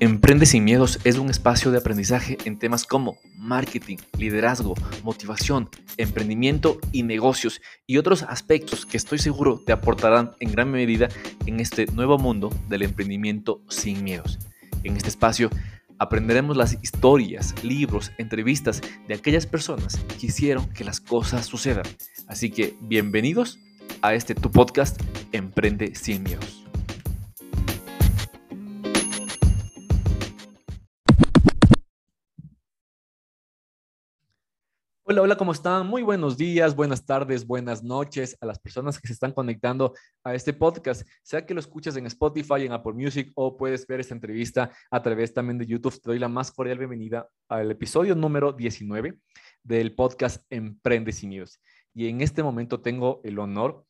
Emprende sin miedos es un espacio de aprendizaje en temas como marketing, liderazgo, motivación, emprendimiento y negocios y otros aspectos que estoy seguro te aportarán en gran medida en este nuevo mundo del emprendimiento sin miedos. En este espacio aprenderemos las historias, libros, entrevistas de aquellas personas que hicieron que las cosas sucedan. Así que bienvenidos a este tu podcast Emprende sin miedos. Hola, hola, ¿cómo están? Muy buenos días, buenas tardes, buenas noches a las personas que se están conectando a este podcast. Sea que lo escuches en Spotify, en Apple Music o puedes ver esta entrevista a través también de YouTube, te doy la más cordial bienvenida al episodio número 19 del podcast Emprende sin News. Y en este momento tengo el honor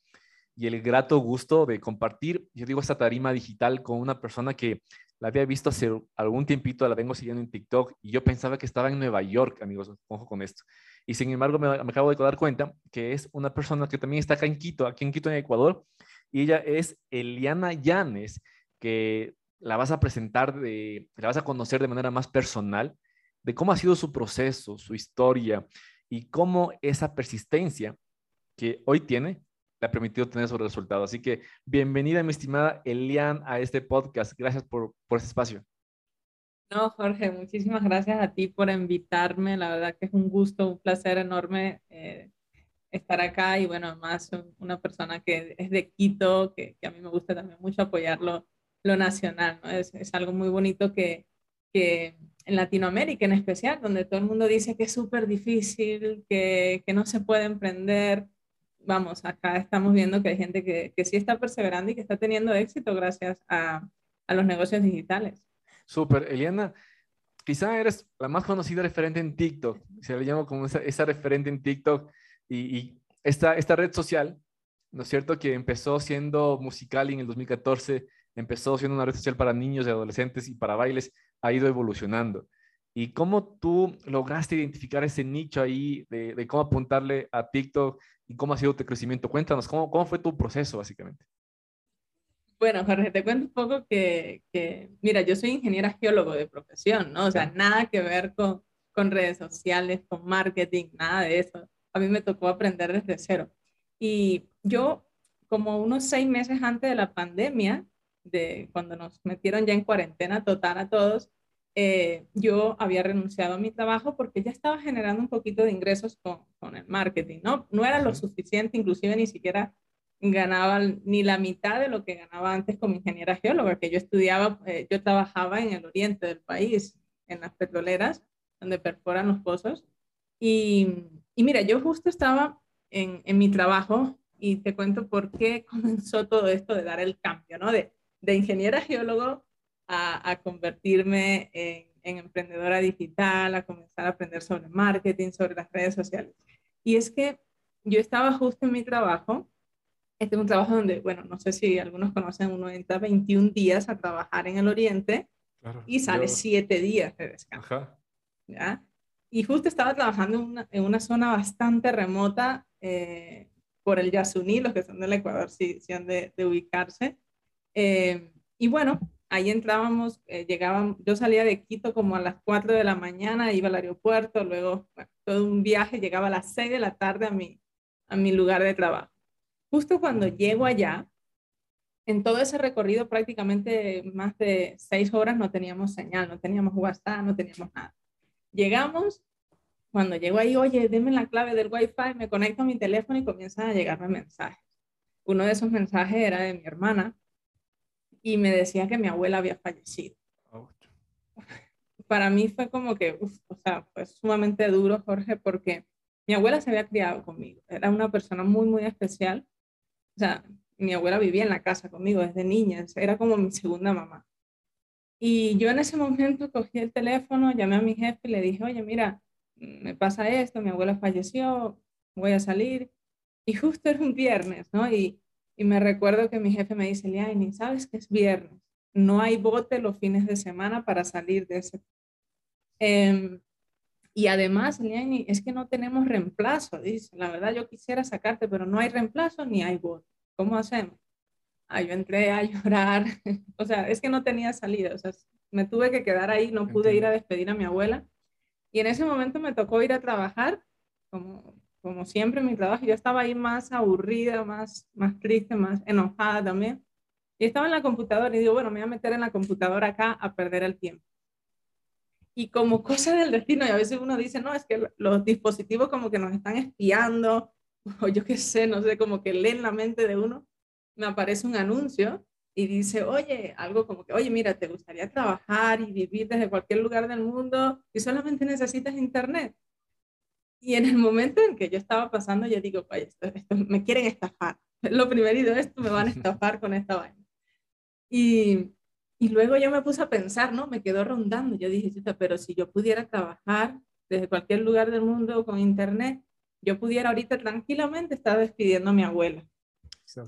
y el grato gusto de compartir, yo digo, esta tarima digital con una persona que la había visto hace algún tiempito, la vengo siguiendo en TikTok y yo pensaba que estaba en Nueva York, amigos, ojo con esto. Y sin embargo, me, acabo de dar cuenta que es una persona que también está acá en Quito, aquí en Quito, en Ecuador, y ella es Eliana Llanes, que la vas a presentar, de, la vas a conocer de manera más personal, de cómo ha sido su proceso, su historia y cómo esa persistencia que hoy tiene le ha permitido tener esos resultados. Así que bienvenida, mi estimada Elian, a este podcast. Gracias por, por ese espacio. No, Jorge, muchísimas gracias a ti por invitarme. La verdad que es un gusto, un placer enorme eh, estar acá y bueno, además una persona que es de Quito, que, a mí me gusta también mucho apoyar lo, nacional, ¿no? Es, es, algo muy bonito que, que en Latinoamérica en especial, donde todo el mundo dice que es súper difícil, que, que, no se puede emprender. Vamos, acá estamos viendo que hay gente que, que sí está perseverando y que está teniendo éxito gracias a, a los negocios digitales. Súper, Eliana, quizá eres la más conocida referente en TikTok, se le llama como esa, referente en TikTok y, esta, esta red social, ¿no es cierto? Que empezó siendo musical en el 2014, empezó siendo una red social para niños y adolescentes y para bailes, ha ido evolucionando. ¿Y cómo tú lograste identificar ese nicho ahí de, cómo apuntarle a TikTok y cómo ha sido tu crecimiento? Cuéntanos, ¿cómo, cómo fue tu proceso básicamente? Bueno, Jorge, te cuento un poco que, que, mira, yo soy ingeniera geólogo de profesión, ¿no? O sea, nada que ver con, con redes sociales, con marketing, nada de eso. A mí me tocó aprender desde cero. Y yo, como unos seis meses antes de la pandemia, de cuando nos metieron ya en cuarentena total a todos, eh, yo había renunciado a mi trabajo porque ya estaba generando un poquito de ingresos con, con el marketing, ¿no? No era lo suficiente, inclusive ni siquiera ganaba ni la mitad de lo que ganaba antes como ingeniera geóloga, que yo estudiaba, eh, yo trabajaba en el oriente del país, en las petroleras, donde perforan los pozos. Y, y mira, yo justo estaba en, en, mi trabajo y te cuento por qué comenzó todo esto de dar el cambio, ¿no? De, de ingeniera geólogo a, a convertirme en, en emprendedora digital, a comenzar a aprender sobre marketing, sobre las redes sociales. Y es que yo estaba justo en mi trabajo este es un trabajo donde, bueno, no sé si algunos conocen, uno entra 21 días a trabajar en el Oriente y sale 7 días de descanso. ¿ya? Y justo estaba trabajando en una, en una zona bastante remota eh, por el Yasuní, los que son del Ecuador sí, sí han de, ubicarse. Eh, y bueno, ahí entrábamos, eh, llegaban, yo salía de Quito como a las 4 de la mañana, iba al aeropuerto, luego todo un viaje, llegaba a las 6 de la tarde a mi, a mi lugar de trabajo. Justo cuando llego allá, en todo ese recorrido prácticamente más de seis horas no teníamos señal, no teníamos WhatsApp, no teníamos nada. Llegamos, cuando llego ahí, oye, deme la clave del Wi-Fi, me conecto a mi teléfono y comienzan a llegarme mensajes. Uno de esos mensajes era de mi hermana y me decía que mi abuela había fallecido. Para mí fue como que, o sea, fue sumamente duro, Jorge, porque mi abuela se había criado conmigo. Era una persona muy, muy especial o sea, mi abuela vivía en la casa conmigo desde niña, era como mi segunda mamá. Y yo en ese momento cogí el teléfono, llamé a mi jefe y le dije, oye, mira, me pasa esto, mi abuela falleció, voy a salir. Y justo era un viernes, ¿no? Y, y me recuerdo que mi jefe me dice, Liani, ¿sabes que es viernes? no hay bote los fines de semana para salir de ese. Em, y además, Liani, es que no tenemos reemplazo, dice. La verdad, yo quisiera sacarte, pero no hay reemplazo ni hay bote. ¿Cómo hacemos? Ah, yo entré a llorar. o sea, es que no tenía salida. O sea, me tuve que quedar ahí, no pude ir a despedir a mi abuela. Y en ese momento me tocó ir a trabajar, como, como siempre mi trabajo. Yo estaba ahí más aburrida, más, más triste, más enojada también. Y estaba en la computadora y digo, bueno, me voy a meter en la computadora acá a perder el tiempo. Y como cosa del destino, y a veces uno dice, no, es que los dispositivos como que nos están espiando, o yo qué sé, no sé, como que leen la mente de uno, me aparece un anuncio y dice, oye, algo como que, oye, mira, ¿te gustaría trabajar y vivir desde cualquier lugar del mundo y solamente necesitas internet? Y en el momento en que yo estaba pasando, yo digo, oye, esto, me quieren estafar. Lo primerito, esto me van a estafar con esta vaina. Y, y luego yo me puse a pensar, ¿no? Me quedó rondando. Yo dije, pero si yo pudiera trabajar desde cualquier lugar del mundo con internet, yo pudiera ahorita tranquilamente estar despidiendo a mi abuela.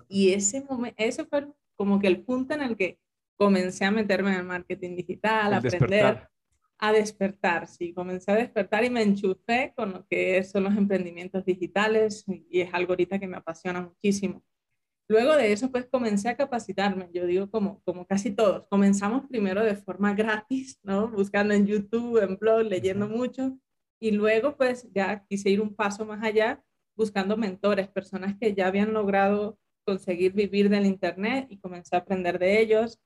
Y ese momento, ese fue como que el punto en el que comencé a meterme en el marketing digital, a aprender, a despertar, sí, comencé a despertar y me enchufé con lo que son los emprendimientos digitales y es algo ahorita que me apasiona muchísimo. Luego de eso, pues comencé a capacitarme, yo digo como, como casi todos, comenzamos primero de forma gratis, ¿no? Buscando en YouTube, en blog, leyendo mucho, y luego pues ya quise ir un paso más allá, buscando mentores, personas que ya habían logrado conseguir vivir del Internet y comencé a aprender de ellos.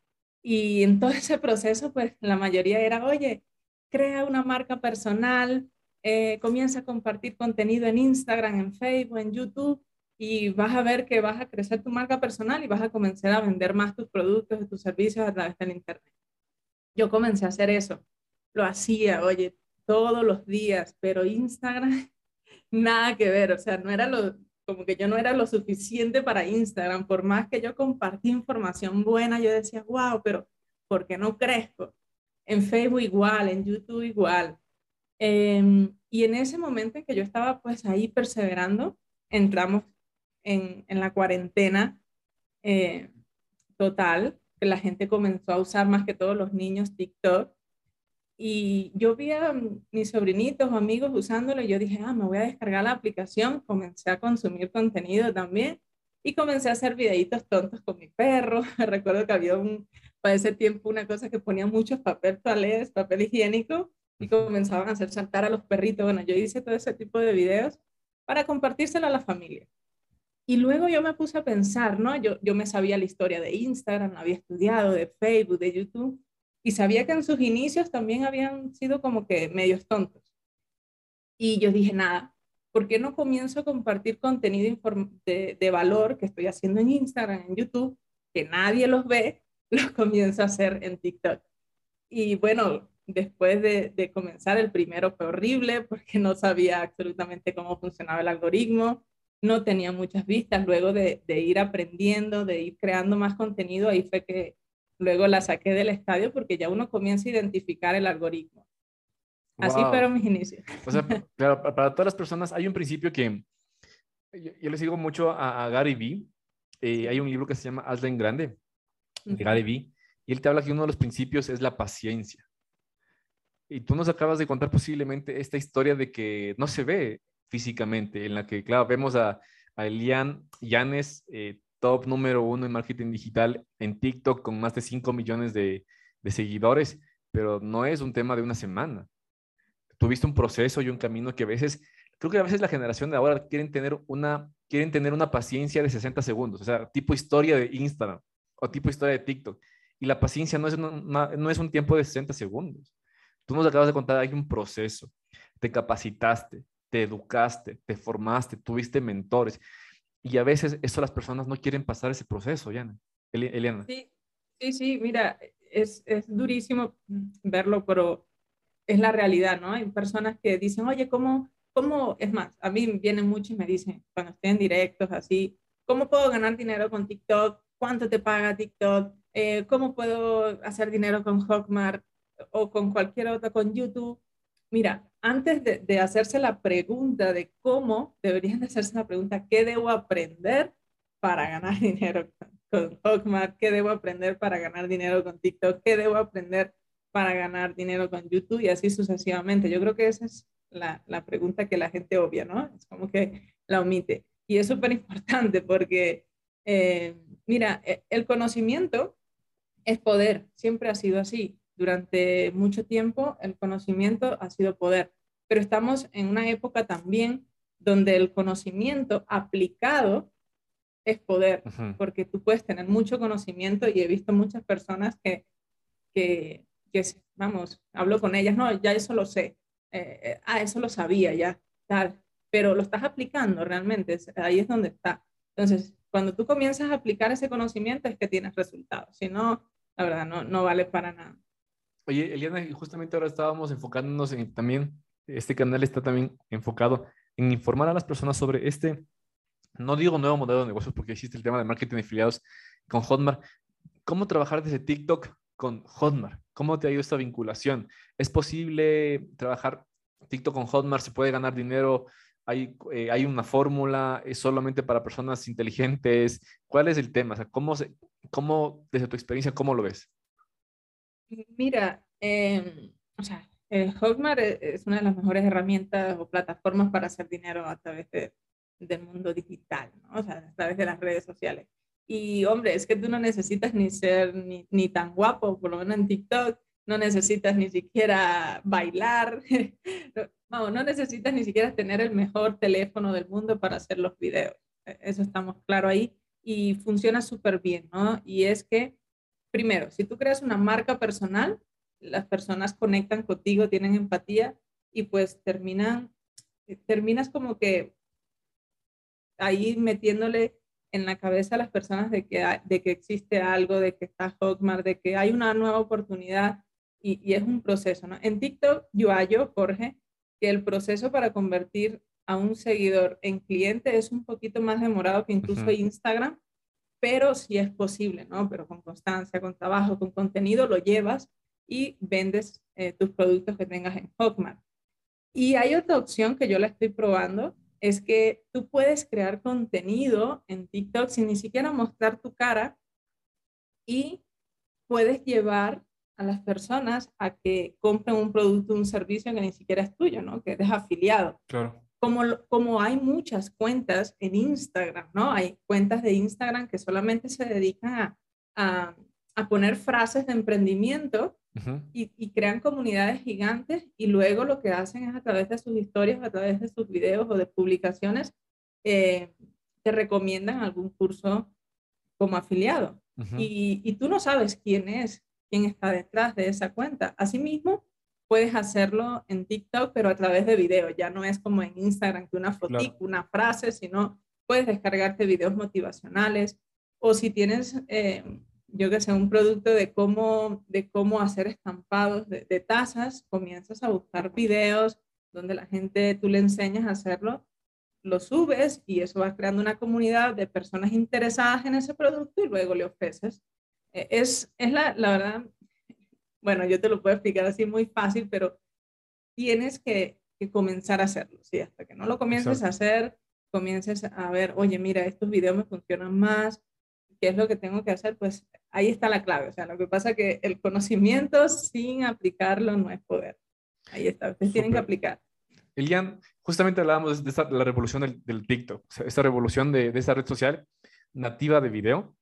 Y en todo ese proceso, pues la mayoría era, oye, crea una marca personal, eh, comienza a compartir contenido en Instagram, en Facebook, en YouTube y vas a ver que vas a crecer tu marca personal y vas a comenzar a vender más tus productos y tus servicios a través del Internet. Yo comencé a hacer eso. Lo hacía, oye, todos los días, pero Instagram, nada que ver. O sea, no era lo, como que yo no era lo suficiente para Instagram. Por más que yo compartí información buena, yo decía, wow, pero ¿por qué no crezco? En Facebook igual, en YouTube igual. Em, y en ese momento en que yo estaba pues ahí perseverando, entramos en, la cuarentena eh, total, que la gente comenzó a usar más que todos los niños TikTok. Y yo vi a mis sobrinitos o amigos usándolo y yo dije, ah, me voy a descargar la aplicación, comencé a consumir contenido también y comencé a hacer videitos tontos con mi perro. Recuerdo que había un, para ese tiempo una cosa que ponía muchos papel toalés, papel higiénico y comenzaban a hacer saltar a los perritos. Bueno, yo hice todo ese tipo de videos para compartírselo a la familia. Y luego yo me puse a pensar, ¿no? Yo, yo me sabía la historia de Instagram, había estudiado de Facebook, de YouTube, y sabía que en sus inicios también habían sido como que medios tontos. Y yo dije, nada, ¿por qué no comienzo a compartir contenido de, valor que estoy haciendo en Instagram, en YouTube, que nadie los ve, los comienzo a hacer en TikTok? Y bueno, después de, de comenzar, el primero fue horrible porque no sabía absolutamente cómo funcionaba el algoritmo no tenía muchas vistas. Luego de, ir aprendiendo, de ir creando más contenido, ahí fue que luego la saqué del estadio porque ya uno comienza a identificar el algoritmo. Así fueron mis inicios. O sea, claro, para todas las personas hay un principio que yo, le sigo mucho a, Gary Vee. Eh, hay un libro que se llama Hazlo en Grande, de Gary Vee, y él te habla que uno de los principios es la paciencia. Y tú nos acabas de contar posiblemente esta historia de que no se ve físicamente, en la que, claro, vemos a, a Elian Yanes, eh, top número uno en marketing digital en TikTok con más de 5 millones de, de seguidores, pero no es un tema de una semana. Tuviste un proceso y un camino que a veces, creo que a veces la generación de ahora quieren tener una, quieren tener una paciencia de 60 segundos, o sea, tipo historia de Instagram o tipo historia de TikTok. Y la paciencia no es, no es un tiempo de 60 segundos. Tú nos acabas de contar, hay un proceso, te capacitaste, te educaste, te formaste, tuviste mentores. Y a veces eso las personas no quieren pasar ese proceso, Yana. Eliana. Sí, sí, sí, mira, es, es durísimo verlo, pero es la realidad, ¿no? Hay personas que dicen, oye, ¿cómo, ¿cómo? Es más, a mí vienen muchos y me dicen, cuando estoy en directos así, ¿cómo puedo ganar dinero con TikTok? ¿Cuánto te paga TikTok? Eh, ¿Cómo puedo hacer dinero con Hawkmart o con cualquier otra, con YouTube? Mira, antes de, hacerse la pregunta de cómo, deberían de hacerse la pregunta, ¿qué debo aprender para ganar dinero con Hotmart, qué debo aprender para ganar dinero con TikTok, qué debo aprender para ganar dinero con YouTube y así sucesivamente. Yo creo que esa es la, pregunta que la gente obvia, ¿no? Es como que la omite. Y es súper importante porque, eh, mira, e, el conocimiento es poder, siempre ha sido así. Durante mucho tiempo el conocimiento ha sido poder, pero estamos en una época también donde el conocimiento aplicado es poder, porque tú puedes tener mucho conocimiento y he visto muchas personas que, que, que vamos, hablo con ellas, no, ya eso lo sé, eh, eh, ah, eso lo sabía ya, tal, pero lo estás aplicando realmente, ahí es donde está. Entonces, cuando tú comienzas a aplicar ese conocimiento es que tienes resultados, si no, la verdad, no, no vale para nada. Oye, Eliana, justamente ahora estábamos enfocándonos en también, este canal está también enfocado en informar a las personas sobre este, no digo nuevo modelo de negocios porque existe el tema de marketing de afiliados con Hotmart, cómo trabajar desde TikTok con Hotmart, cómo te ha ido esta vinculación. ¿Es posible trabajar TikTok con Hotmart? ¿Se puede ganar dinero? ¿Hay, eh, hay una fórmula? ¿Es solamente para personas inteligentes? ¿Cuál es el tema? O sea, ¿cómo, se, cómo desde tu experiencia, cómo lo ves? Mira, eh, o sea, el Hotmart e, es una de las mejores herramientas o plataformas para hacer dinero a través de, del mundo digital, ¿no? o sea, a través de las redes sociales. Y hombre, es que tú no necesitas ni ser ni, ni tan guapo, por lo menos en TikTok, no necesitas ni siquiera bailar, no, no necesitas ni siquiera tener el mejor teléfono del mundo para hacer los videos. E, eso estamos claro ahí y funciona súper bien, ¿no? Y es que, primero, si tú creas una marca personal, las personas conectan contigo, tienen empatía y pues terminan, terminas como que ahí metiéndole en la cabeza a las personas de que, de que existe algo, de que está Hotmart, de que hay una nueva oportunidad y, y es un proceso, ¿no? En TikTok yo hallo, Jorge, que el proceso para convertir a un seguidor en cliente es un poquito más demorado que incluso Instagram, pero sí es posible, ¿no? Pero con constancia, con trabajo, con contenido lo llevas y vendes eh, tus productos que tengas en Hotmart. Y hay otra opción que yo la estoy probando, es que tú puedes crear contenido en TikTok sin ni siquiera mostrar tu cara y puedes llevar a las personas a que compren un producto, un servicio que ni siquiera es tuyo, ¿no? Que eres afiliado. Claro. Como, como hay muchas cuentas en Instagram, ¿no? Hay cuentas de Instagram que solamente se dedican a, a, a poner frases de emprendimiento y, crean comunidades gigantes y luego lo que hacen es a través de sus historias, a través de sus videos o de publicaciones, eh, te recomiendan algún curso como afiliado. y, y, tú no sabes quién es, quién está detrás de esa cuenta. Asimismo, puedes hacerlo en TikTok, pero a través de videos. Ya no es como en Instagram que una fotito, una frase, sino puedes descargarte videos motivacionales o si tienes... Eh, yo que sé, un producto de cómo, de cómo hacer estampados de, tazas, comienzas a buscar videos donde la gente, tú le enseñas a hacerlo, lo subes y eso va creando una comunidad de personas interesadas en ese producto y luego le ofreces. E, es, es la, la verdad, bueno, yo te lo puedo explicar así muy fácil, pero tienes que, que comenzar a hacerlo, ¿sí? Hasta que no lo comiences a hacer, comiences a ver, oye, mira, estos videos me funcionan más, ¿qué es lo que tengo que hacer? Pues ahí está la clave. O sea, lo que pasa es que el conocimiento sin aplicarlo no es poder. Ahí está, ustedes tienen que aplicar. Elian, justamente hablábamos de, la revolución del, del TikTok, o sea, esta revolución de, de esta red social nativa de video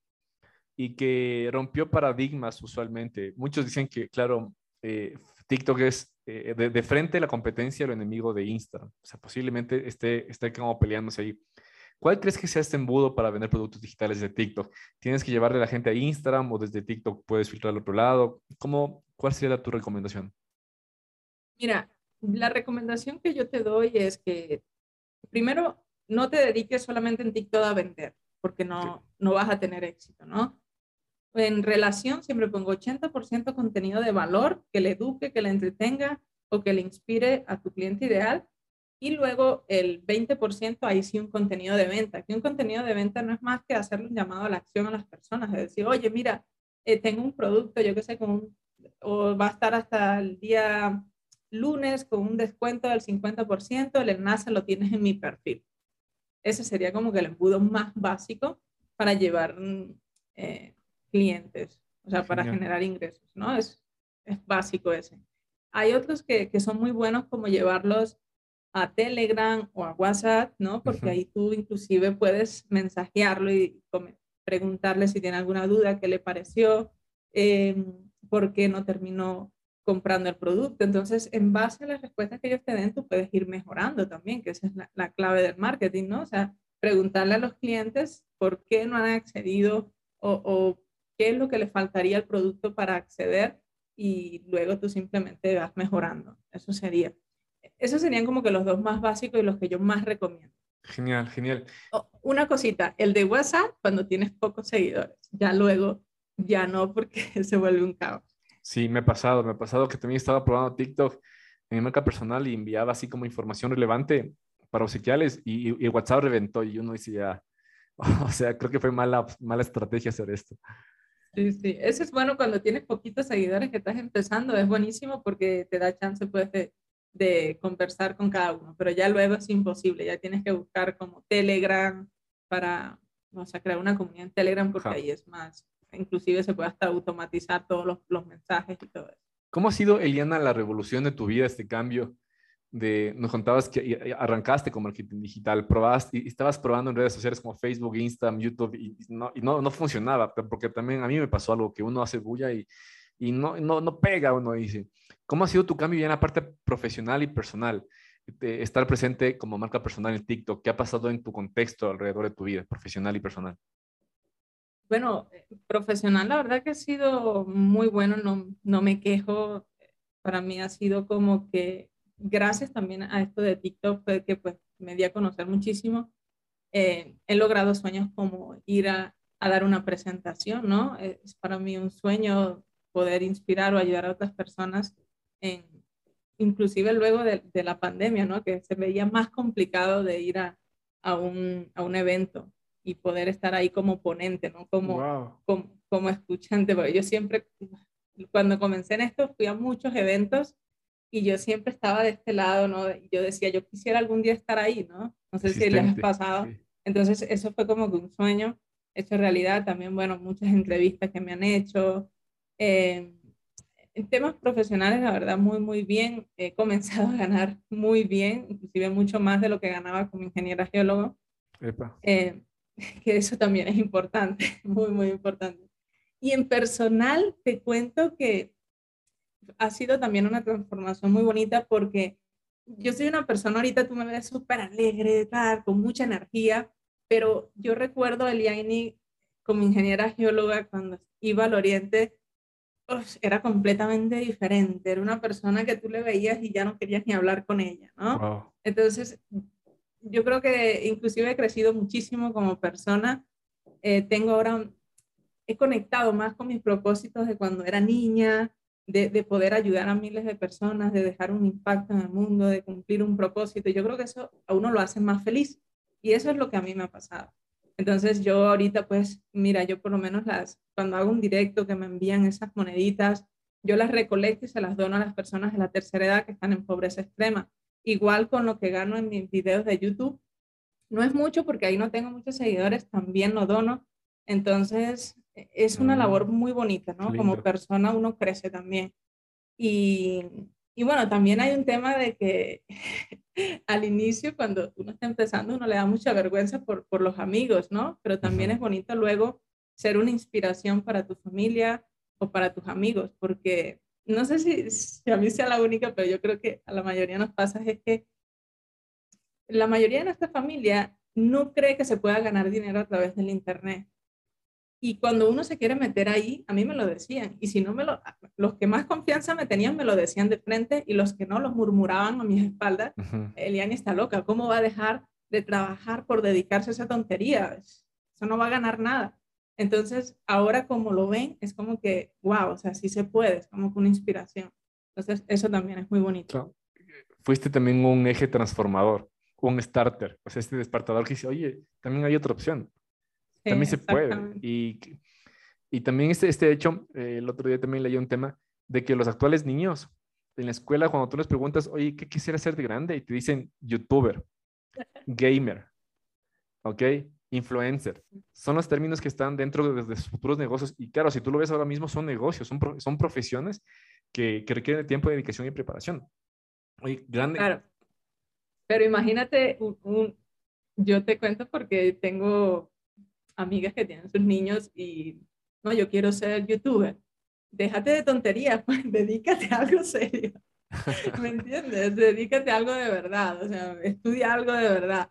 y que rompió paradigmas usualmente. Muchos dicen que, claro, eh, TikTok es eh, de, de, frente la competencia, el enemigo de Instagram. O sea, posiblemente esté, esté como peleándose ahí. ¿Cuál crees que sea este embudo para vender productos digitales de TikTok? ¿Tienes que llevarle a la gente a Instagram o desde TikTok puedes filtrar al otro lado? ¿Cómo, ¿Cuál sería tu recomendación? Mira, la recomendación que yo te doy es que primero no te dediques solamente en TikTok a vender, porque no, no vas a tener éxito, ¿no? En relación siempre pongo 80% contenido de valor que le eduque, que le entretenga o que le inspire a tu cliente ideal y luego el 20% ahí sí un contenido de venta. Que un contenido de venta no es más que hacerle un llamado a la acción a las personas, es decir, oye, mira, eh, tengo un producto, yo qué sé, con o va a estar hasta el día lunes con un descuento del 50%, el enlace lo tienes en mi perfil. Ese sería como que el embudo más básico para llevar eh, clientes, o sea, para generar ingresos, ¿no? Es, es básico ese. Hay otros que, que, son muy buenos como llevarlos a Telegram o a WhatsApp, ¿no? Porque ahí tú inclusive puedes mensajearlo y preguntarle si tiene alguna duda, qué le pareció, eh, por qué no terminó comprando el producto. Entonces, en base a las respuestas que ellos te den, tú puedes ir mejorando también, que esa es la, la clave del marketing, ¿no? O sea, preguntarle a los clientes por qué no han accedido o, o qué es lo que le faltaría al producto para acceder y luego tú simplemente vas mejorando. Eso sería. Esos serían como que los dos más básicos y los que yo más recomiendo. Genial, genial. una cosita, el de WhatsApp cuando tienes pocos seguidores, ya luego ya no porque se vuelve un caos. Sí, me ha pasado, me ha pasado que también estaba probando TikTok en mi marca personal y enviaba así como información relevante para obsequiales y, y, WhatsApp reventó y uno decía, o sea, creo que fue mala, mala estrategia hacer esto. Sí, sí, eso es bueno cuando tienes poquitos seguidores que estás empezando, es buenísimo porque te da chance pues de, de conversar con cada uno, pero ya luego es imposible, ya tienes que buscar como Telegram para, o sea, crear una comunidad en Telegram porque ahí es más, inclusive se puede hasta automatizar todos los, los, mensajes y todo eso. ¿Cómo ha sido, Eliana, la revolución de tu vida, este cambio? De, nos contabas que arrancaste con marketing digital, probaste y estabas probando en redes sociales como Facebook, Instagram, YouTube y, no, no, no funcionaba, porque también a mí me pasó algo que uno hace bulla y, y no, no, no pega, uno dice. ¿Cómo ha sido tu cambio ya en la parte profesional y personal? De estar presente como marca personal en TikTok, ¿qué ha pasado en tu contexto alrededor de tu vida profesional y personal? Bueno, profesional, la verdad que ha sido muy bueno, no, no me quejo. Para mí ha sido como que, gracias también a esto de TikTok, que pues me di a conocer muchísimo. Eh, he logrado sueños como ir a, a, dar una presentación, ¿no? Es para mí un sueño poder inspirar o ayudar a otras personas inclusive luego de, la pandemia, ¿no? Que se veía más complicado de ir a, a, un, a un evento y poder estar ahí como ponente, ¿no? Como, como, como, escuchante, porque yo siempre, cuando comencé en esto, fui a muchos eventos y yo siempre estaba de este lado, ¿no? Yo decía, yo quisiera algún día estar ahí, ¿no? No sé si les ha pasado. Entonces, eso fue como que un sueño hecho realidad. También, bueno, muchas entrevistas que me han hecho. Eh, en temas profesionales, la verdad, muy, muy bien. He comenzado a ganar muy bien, inclusive mucho más de lo que ganaba como ingeniera geólogo. Eh, que eso también es importante, muy, muy importante. Y en personal, te cuento que ha sido también una transformación muy bonita porque yo soy una persona, ahorita tú me ves súper alegre, tal, con mucha energía, pero yo recuerdo a Eliani como ingeniera geóloga cuando iba al Oriente, era completamente diferente. Era una persona que tú le veías y ya no querías ni hablar con ella, ¿no? Entonces, yo creo que inclusive he crecido muchísimo como persona. Eh, tengo ahora, he conectado más con mis propósitos de cuando era niña, de, de, poder ayudar a miles de personas, de dejar un impacto en el mundo, de cumplir un propósito. Yo creo que eso a uno lo hace más feliz. Y eso es lo que a mí me ha pasado. Entonces yo ahorita pues, mira, yo por lo menos las, cuando hago un directo que me envían esas moneditas, yo las recolecto y se las dono a las personas de la tercera edad que están en pobreza extrema. Igual con lo que gano en mis videos de YouTube. No es mucho porque ahí no tengo muchos seguidores, también lo dono. Entonces es una labor muy bonita, ¿no? Como persona uno crece también. Y, y bueno, también hay un tema de que al inicio, cuando uno está empezando, uno le da mucha vergüenza por, por los amigos, ¿no? Pero también es bonito luego ser una inspiración para tu familia o para tus amigos, porque no sé si, si, a mí sea la única, pero yo creo que a la mayoría nos pasa es que la mayoría de nuestra familia no cree que se pueda ganar dinero a través del Internet. Y cuando uno se quiere meter ahí, a mí me lo decían. Y si no me lo, los que más confianza me tenían me lo decían de frente y los que no los murmuraban a mis espaldas. Eliani está loca, ¿cómo va a dejar de trabajar por dedicarse a esa tontería? Eso no va a ganar nada. Entonces, ahora como lo ven, es como que, wow, o sea, sí se puede, es como que una inspiración. Entonces, eso también es muy bonito. Fuiste también un eje transformador, un starter, o sea, este despertador que dice, oye, también hay otra opción también se puede. Y, y también este, este hecho, eh, el otro día también leí un tema de que los actuales niños en la escuela, cuando tú les preguntas, oye, ¿qué quisiera ser de grande? Y te dicen youtuber, gamer, ¿ok? influencer. Son los términos que están dentro de, sus futuros negocios. Y claro, si tú lo ves ahora mismo, son negocios, son, son profesiones que, que requieren de tiempo, dedicación y preparación. Oye, grande. Claro. Pero imagínate, un, yo te cuento porque tengo amigas que tienen sus niños y, no, yo quiero ser youtuber. Déjate de tonterías, pues dedícate a algo serio. ¿Me entiendes? Dedícate a algo de verdad, o sea, estudia algo de verdad.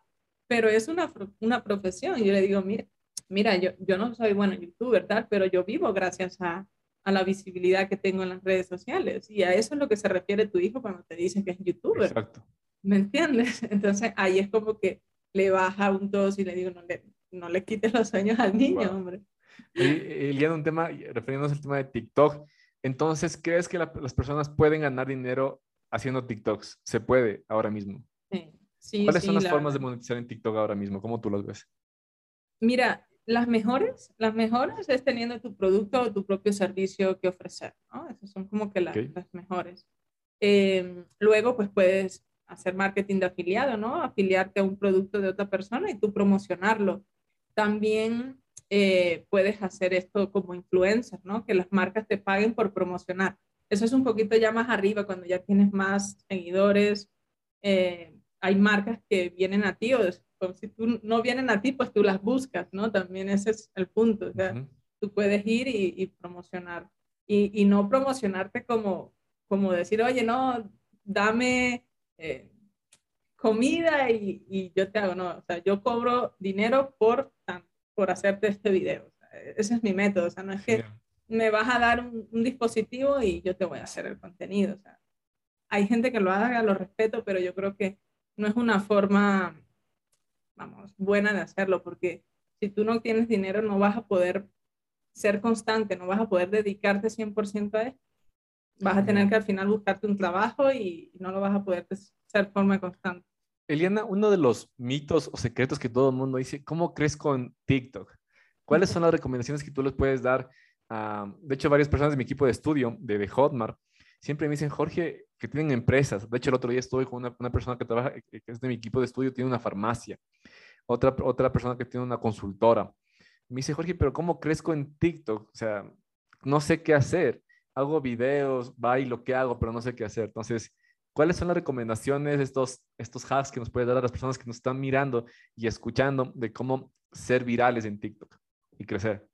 Pero es una, una profesión. Y yo le digo, mira, mira yo, yo no soy bueno youtuber, tal, pero yo vivo gracias a, a la visibilidad que tengo en las redes sociales. Y a eso es lo que se refiere tu hijo cuando te dice que es youtuber. Exacto. ¿Me entiendes? Entonces ahí es como que le baja un tos y le digo, no le, no le quites los sueños al niño, hombre. El día de un tema, refiriéndonos al tema de TikTok, entonces, ¿crees que las personas pueden ganar dinero haciendo TikToks? Se puede ahora mismo. Sí. ¿Cuáles son las formas de monetizar en TikTok ahora mismo? ¿Cómo tú las ves? Mira, las mejores, las mejores es teniendo tu producto o tu propio servicio que ofrecer, ¿no? Esas son como que las, las mejores. Em, luego, pues puedes hacer marketing de afiliado, ¿no? Afiliarte a un producto de otra persona y tú promocionarlo. También eh, puedes hacer esto como influencer, ¿no? Que las marcas te paguen por promocionar. Eso es un poquito ya más arriba, cuando ya tienes más seguidores. Eh, hay marcas que vienen a ti, o si tú no vienen a ti, pues tú las buscas, ¿no? También ese es el punto. O sea, tú puedes ir y, promocionar. Y, y, no promocionarte como, como decir, oye, no, dame eh, comida y, y, yo te hago, no, o sea, yo cobro dinero por, por hacerte este video. ese es mi método, o sea, no es que me vas a dar un, dispositivo y yo te voy a hacer el contenido. O sea, hay gente que lo haga, lo respeto, pero yo creo que no es una forma, vamos, buena de hacerlo, porque si tú no tienes dinero no vas a poder ser constante, no vas a poder dedicarte 100% a esto vas a tener que al final buscarte un trabajo y no lo vas a poder hacer de forma constante. Eliana, uno de los mitos o secretos que todo el mundo dice, ¿cómo crees con TikTok? ¿Cuáles son las recomendaciones que tú les puedes dar? de hecho, varias personas de mi equipo de estudio, de, de, Hotmart, siempre me dicen, Jorge, que tienen empresas. De hecho, el otro día estuve con una, persona que trabaja, que es de mi equipo de estudio, tiene una farmacia. Otra, otra persona que tiene una consultora. Me dice, Jorge, pero ¿cómo crezco en TikTok? O sea, no sé qué hacer hago videos, bailo, ¿qué hago? Pero no sé qué hacer. Entonces, ¿cuáles son las recomendaciones, estos, estos hacks que nos puedes dar a las personas que nos están mirando y escuchando de cómo ser virales en TikTok y crecer?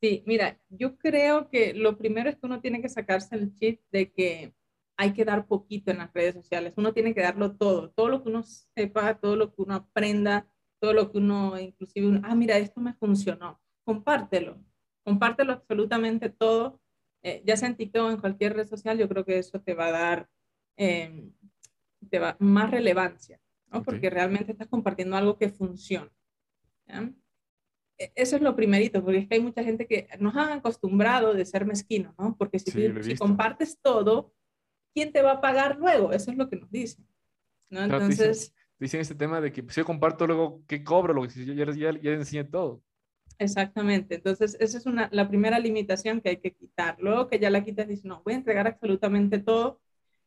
Sí, mira, yo creo que lo primero es que uno tiene que sacarse el chip de que hay que dar poquito en las redes sociales. Uno tiene que darlo todo, todo lo que uno sepa, todo lo que uno aprenda, todo lo que uno, inclusive, ah, mira, esto me funcionó. Compártelo, compártelo absolutamente todo eh, ya sea en TikTok o en cualquier red social, yo creo que eso te va a dar em, te va, más relevancia, ¿no? Porque realmente estás compartiendo algo que funciona. E, eso es lo primerito, porque es que hay mucha gente que nos han acostumbrado de ser mezquino, ¿no? Porque si, si compartes todo, ¿quién te va a pagar luego? Eso es lo que nos dicen. ¿no? Entonces... Dicen, este tema de que si yo comparto luego, ¿qué cobro? Lo que ya, ya, ya, ya enseñé todo. Exactamente. Entonces, esa es una, la primera limitación que hay que quitar. Luego que ya la quitas, dices, no, voy a entregar absolutamente todo,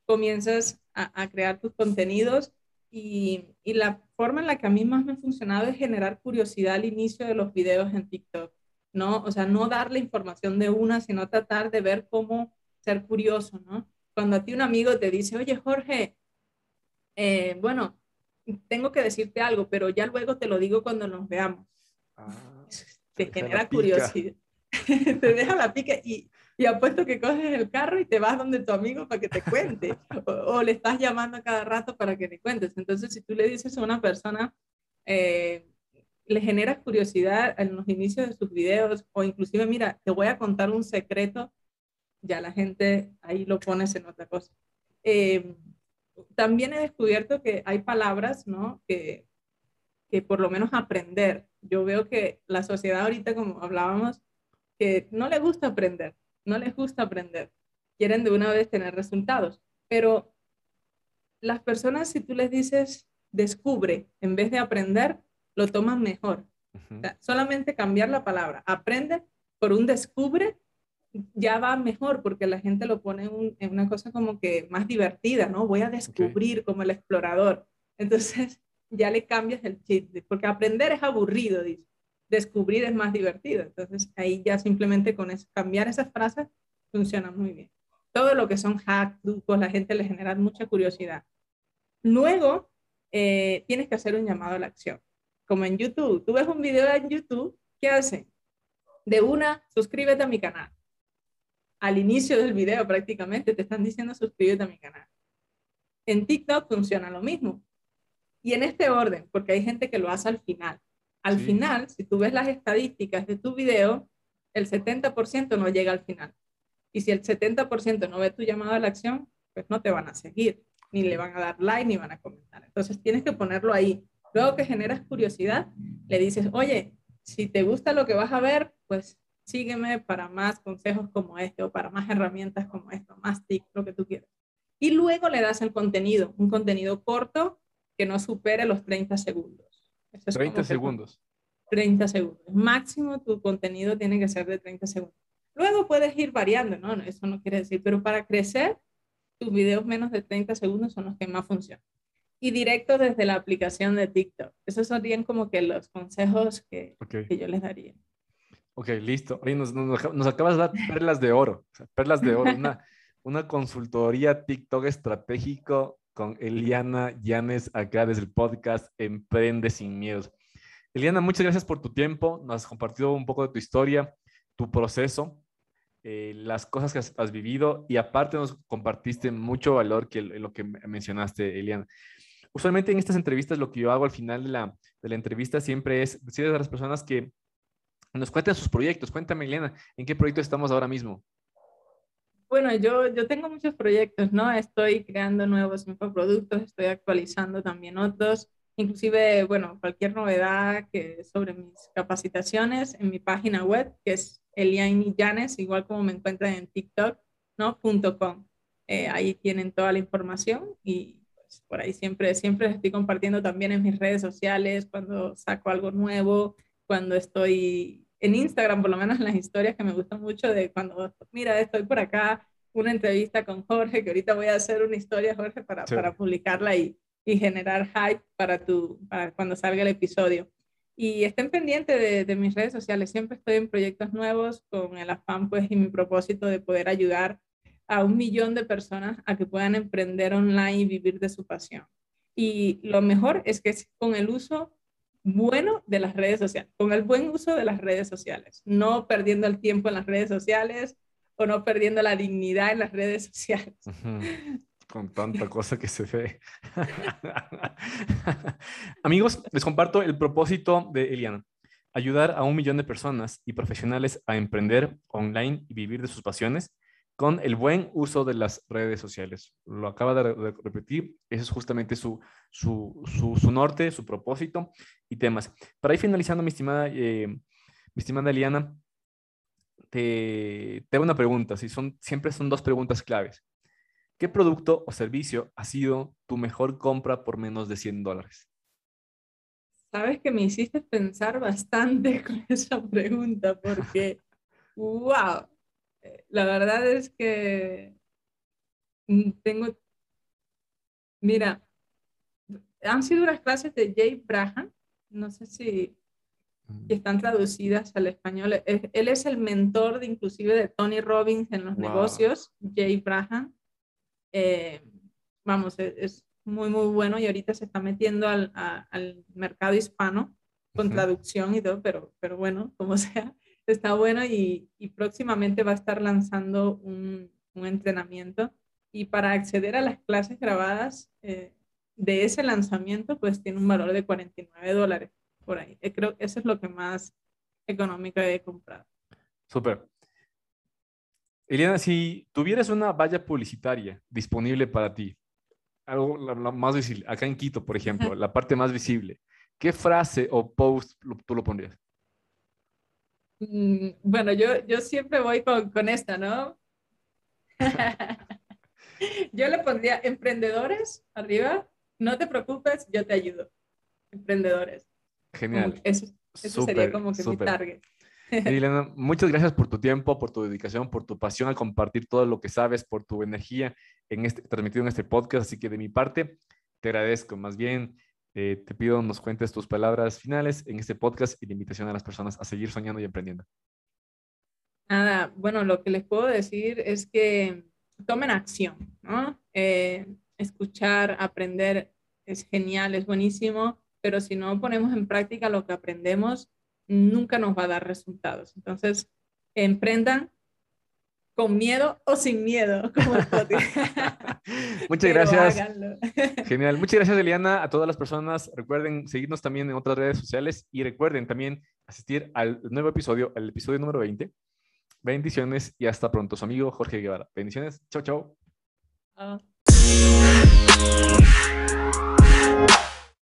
comienzas a, crear tus contenidos y, y, la forma en la que a mí más me ha funcionado es generar curiosidad al inicio de los videos en TikTok, ¿no? O sea, no darle información de una, sino tratar de ver cómo ser curioso, ¿no? Cuando a ti un amigo te dice, oye, Jorge, eh, bueno, tengo que decirte algo, pero ya luego te lo digo cuando nos veamos. Ah te genera curiosidad. te deja la pica y, y apuesto que coges el carro y te vas donde tu amigo para que te cuente. o, le estás llamando a cada rato para que te cuentes. Entonces, si tú le dices a una persona, eh, le generas curiosidad en los inicios de sus videos o inclusive, mira, te voy a contar un secreto, ya la gente ahí lo pones en otra cosa. Eh, también he descubierto que hay palabras, ¿no? Que, que por lo menos aprender yo veo que la sociedad ahorita, como hablábamos, que no le gusta aprender, no les gusta aprender, quieren de una vez tener resultados, pero las personas si tú les dices descubre en vez de aprender, lo toman mejor. solamente cambiar la palabra, aprende por un descubre, ya va mejor porque la gente lo pone en una cosa como que más divertida, ¿no? Voy a descubrir como el explorador. Entonces, ya le cambias el chip, porque aprender es aburrido, dice. Descubrir es más divertido. Entonces ahí ya simplemente con eso, cambiar esas frases funciona muy bien. Todo lo que son hacks, trucos, la gente le genera mucha curiosidad. Luego, eh, tienes que hacer un llamado a la acción. Como en YouTube, tú ves un video en YouTube, ¿qué hace? De una, suscríbete a mi canal. Al inicio del video prácticamente te están diciendo suscríbete a mi canal. En TikTok funciona lo mismo. Y en este orden, porque hay gente que lo hace al final. Al final, si tú ves las estadísticas de tu video, el 70% no llega al final. Y si el 70% no ve tu llamado a la acción, pues no te van a seguir, ni le van a dar like, ni van a comentar. Entonces tienes que ponerlo ahí. Luego que generas curiosidad, le dices, oye, si te gusta lo que vas a ver, pues sígueme para más consejos como este o para más herramientas como esto, más tips, lo que tú quieras. Y luego le das el contenido, un contenido corto que no supere los 30 segundos. 30 segundos. 30 segundos. Máximo tu contenido tiene que ser de 30 segundos. Luego puedes ir variando, ¿no? Eso no quiere decir, pero para crecer, tus videos menos de 30 segundos son los que más funcionan. Y directo desde la aplicación de TikTok. Esos serían como que los consejos que, que yo les daría. Ok, listo. nos, nos, acabas de dar perlas de oro. perlas de oro. Una, una consultoría TikTok estratégico con Eliana Llanes acá desde el podcast Emprende sin miedos. Eliana, muchas gracias por tu tiempo. Nos has compartido un poco de tu historia, tu proceso, eh, las cosas que has, vivido y aparte nos compartiste mucho valor que lo que mencionaste, Eliana. Usualmente en estas entrevistas lo que yo hago al final de la, de la entrevista siempre es decirles a las personas que nos cuenten sus proyectos. Cuéntame, Eliana, ¿en qué proyecto estamos ahora mismo? Bueno, yo, yo tengo muchos proyectos, ¿no? Estoy creando nuevos infoproductos, estoy actualizando también otros, inclusive, bueno, cualquier novedad que sobre mis capacitaciones en mi página web, que es Eliani Llanes, igual como me encuentran en TikTok, ¿no? .com. Eh, ahí tienen toda la información y pues, por ahí siempre, siempre estoy compartiendo también en mis redes sociales cuando saco algo nuevo, cuando estoy en Instagram, por lo menos en las historias que me gustan mucho de cuando, mira, estoy por acá, una entrevista con Jorge, que ahorita voy a hacer una historia, Jorge, para, para publicarla y, y, generar hype para, tu, para cuando salga el episodio. Y estén pendientes de, de, mis redes sociales, siempre estoy en proyectos nuevos con el afán pues y mi propósito de poder ayudar a un millón de personas a que puedan emprender online y vivir de su pasión. Y lo mejor es que es con el uso bueno de las redes sociales, con el buen uso de las redes sociales, no perdiendo el tiempo en las redes sociales o no perdiendo la dignidad en las redes sociales. Con tanta cosa que se ve. Amigos, les comparto el propósito de Eliana. Ayudar a un millón de personas y profesionales a emprender online y vivir de sus pasiones con el buen uso de las redes sociales. Lo acaba de, repetir, ese es justamente su, su, su, norte, su propósito y temas. Para ir finalizando, mi estimada, eh, mi estimada Eliana, te, te, hago una pregunta, si son, siempre son dos preguntas claves. ¿Qué producto o servicio ha sido tu mejor compra por menos de 100 dólares? Sabes que me hiciste pensar bastante con esa pregunta porque, wow, la verdad es que mm, tengo, mira, han sido unas clases de Jay Braham, no sé si están traducidas al español. Él es el mentor de inclusive de Tony Robbins en los negocios, Jay Braham. Eh, vamos, e, es, muy, muy bueno y ahorita se está metiendo al, al mercado hispano con traducción y todo, pero, pero bueno, como sea está bueno y, próximamente va a estar lanzando un, entrenamiento. Y para acceder a las clases grabadas eh, de ese lanzamiento, pues tiene un valor de 49 dólares por ahí. Eh, creo que eso es lo que más económico he comprado. Súper. Eliana, si tuvieras una valla publicitaria disponible para ti, algo más visible, acá en Quito, por ejemplo, la parte más visible, ¿qué frase o post tú lo pondrías? Mm, bueno, yo, yo siempre voy con, con esta, ¿no? yo le pondría emprendedores arriba, no te preocupes, yo te ayudo. Emprendedores. Genial. Eso, sería como que mi target. Muchas gracias por tu tiempo, por tu dedicación, por tu pasión al compartir todo lo que sabes, por tu energía en este, transmitido en este podcast. Así que de mi parte, te agradezco. Más bien, eh, te pido nos cuentes tus palabras finales en este podcast y la invitación a las personas a seguir soñando y aprendiendo. Nada, bueno, lo que les puedo decir es que tomen acción, ¿no? Eh, escuchar, aprender es genial, es buenísimo, pero si no ponemos en práctica lo que aprendemos, nunca nos va a dar resultados. Entonces, emprendan con miedo o sin miedo, como Muchas gracias. Genial. Muchas gracias, Eliana, a todas las personas. Recuerden seguirnos también en otras redes sociales y recuerden también asistir al nuevo episodio, al episodio número 20. Bendiciones y hasta pronto. Su amigo Jorge Guevara. Bendiciones. Chao, chao.